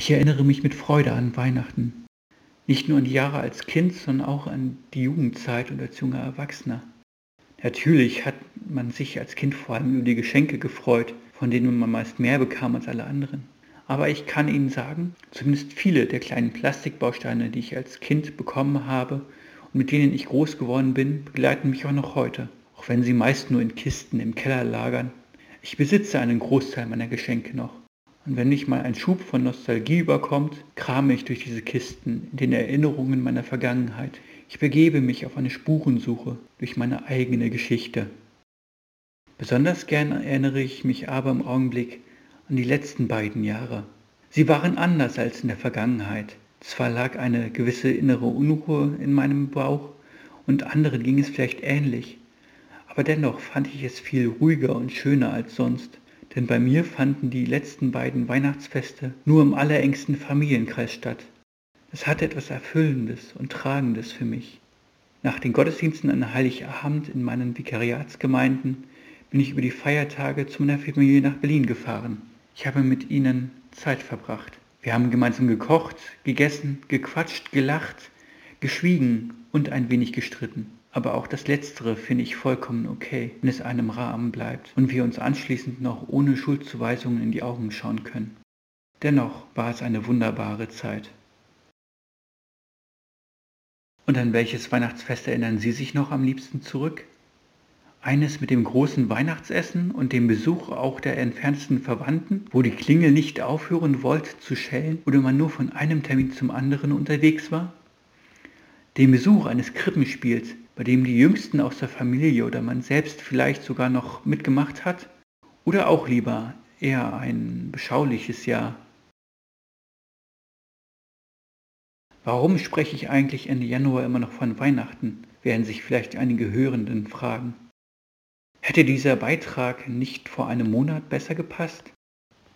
Ich erinnere mich mit Freude an Weihnachten. Nicht nur an die Jahre als Kind, sondern auch an die Jugendzeit und als junger Erwachsener. Natürlich hat man sich als Kind vor allem über die Geschenke gefreut, von denen man meist mehr bekam als alle anderen. Aber ich kann Ihnen sagen, zumindest viele der kleinen Plastikbausteine, die ich als Kind bekommen habe und mit denen ich groß geworden bin, begleiten mich auch noch heute, auch wenn sie meist nur in Kisten im Keller lagern. Ich besitze einen Großteil meiner Geschenke noch. Und wenn mich mal ein Schub von Nostalgie überkommt, krame ich durch diese Kisten in den Erinnerungen meiner Vergangenheit. Ich begebe mich auf eine Spurensuche durch meine eigene Geschichte. Besonders gern erinnere ich mich aber im Augenblick an die letzten beiden Jahre. Sie waren anders als in der Vergangenheit. Zwar lag eine gewisse innere Unruhe in meinem Bauch und anderen ging es vielleicht ähnlich, aber dennoch fand ich es viel ruhiger und schöner als sonst denn bei mir fanden die letzten beiden Weihnachtsfeste nur im allerengsten Familienkreis statt. Es hatte etwas Erfüllendes und Tragendes für mich. Nach den Gottesdiensten an Heiligabend in meinen Vikariatsgemeinden bin ich über die Feiertage zu meiner Familie nach Berlin gefahren. Ich habe mit ihnen Zeit verbracht. Wir haben gemeinsam gekocht, gegessen, gequatscht, gelacht, geschwiegen und ein wenig gestritten. Aber auch das Letztere finde ich vollkommen okay, wenn es einem Rahmen bleibt und wir uns anschließend noch ohne Schuldzuweisungen in die Augen schauen können. Dennoch war es eine wunderbare Zeit. Und an welches Weihnachtsfest erinnern Sie sich noch am liebsten zurück? Eines mit dem großen Weihnachtsessen und dem Besuch auch der entferntesten Verwandten, wo die Klingel nicht aufhören wollte zu schellen oder man nur von einem Termin zum anderen unterwegs war? Den Besuch eines Krippenspiels, bei dem die Jüngsten aus der Familie oder man selbst vielleicht sogar noch mitgemacht hat? Oder auch lieber eher ein beschauliches Jahr? Warum spreche ich eigentlich Ende Januar immer noch von Weihnachten, werden sich vielleicht einige Hörenden fragen. Hätte dieser Beitrag nicht vor einem Monat besser gepasst?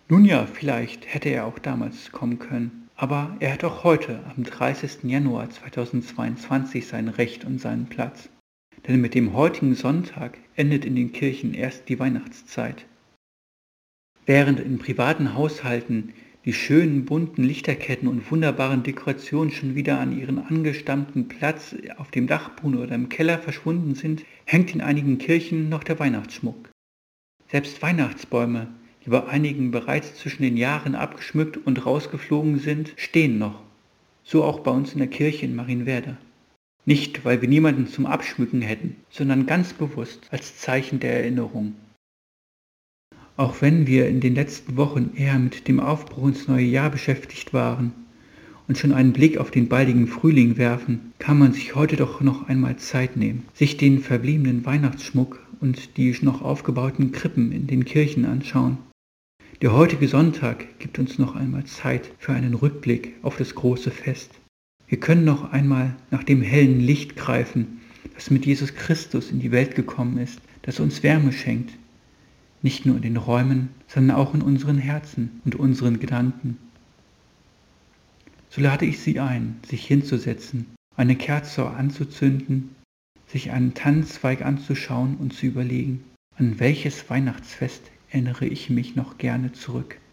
Nun ja, vielleicht hätte er auch damals kommen können. Aber er hat auch heute, am 30. Januar 2022, sein Recht und seinen Platz. Denn mit dem heutigen Sonntag endet in den Kirchen erst die Weihnachtszeit. Während in privaten Haushalten die schönen bunten Lichterketten und wunderbaren Dekorationen schon wieder an ihren angestammten Platz auf dem Dachboden oder im Keller verschwunden sind, hängt in einigen Kirchen noch der Weihnachtsschmuck. Selbst Weihnachtsbäume, die bei einigen bereits zwischen den Jahren abgeschmückt und rausgeflogen sind, stehen noch. So auch bei uns in der Kirche in Marienwerder. Nicht, weil wir niemanden zum Abschmücken hätten, sondern ganz bewusst als Zeichen der Erinnerung. Auch wenn wir in den letzten Wochen eher mit dem Aufbruch ins neue Jahr beschäftigt waren und schon einen Blick auf den baldigen Frühling werfen, kann man sich heute doch noch einmal Zeit nehmen, sich den verbliebenen Weihnachtsschmuck und die noch aufgebauten Krippen in den Kirchen anschauen der heutige Sonntag gibt uns noch einmal Zeit für einen Rückblick auf das große Fest. Wir können noch einmal nach dem hellen Licht greifen, das mit Jesus Christus in die Welt gekommen ist, das uns Wärme schenkt, nicht nur in den Räumen, sondern auch in unseren Herzen und unseren Gedanken. So lade ich Sie ein, sich hinzusetzen, eine Kerze anzuzünden, sich einen Tannenzweig anzuschauen und zu überlegen, an welches Weihnachtsfest erinnere ich mich noch gerne zurück.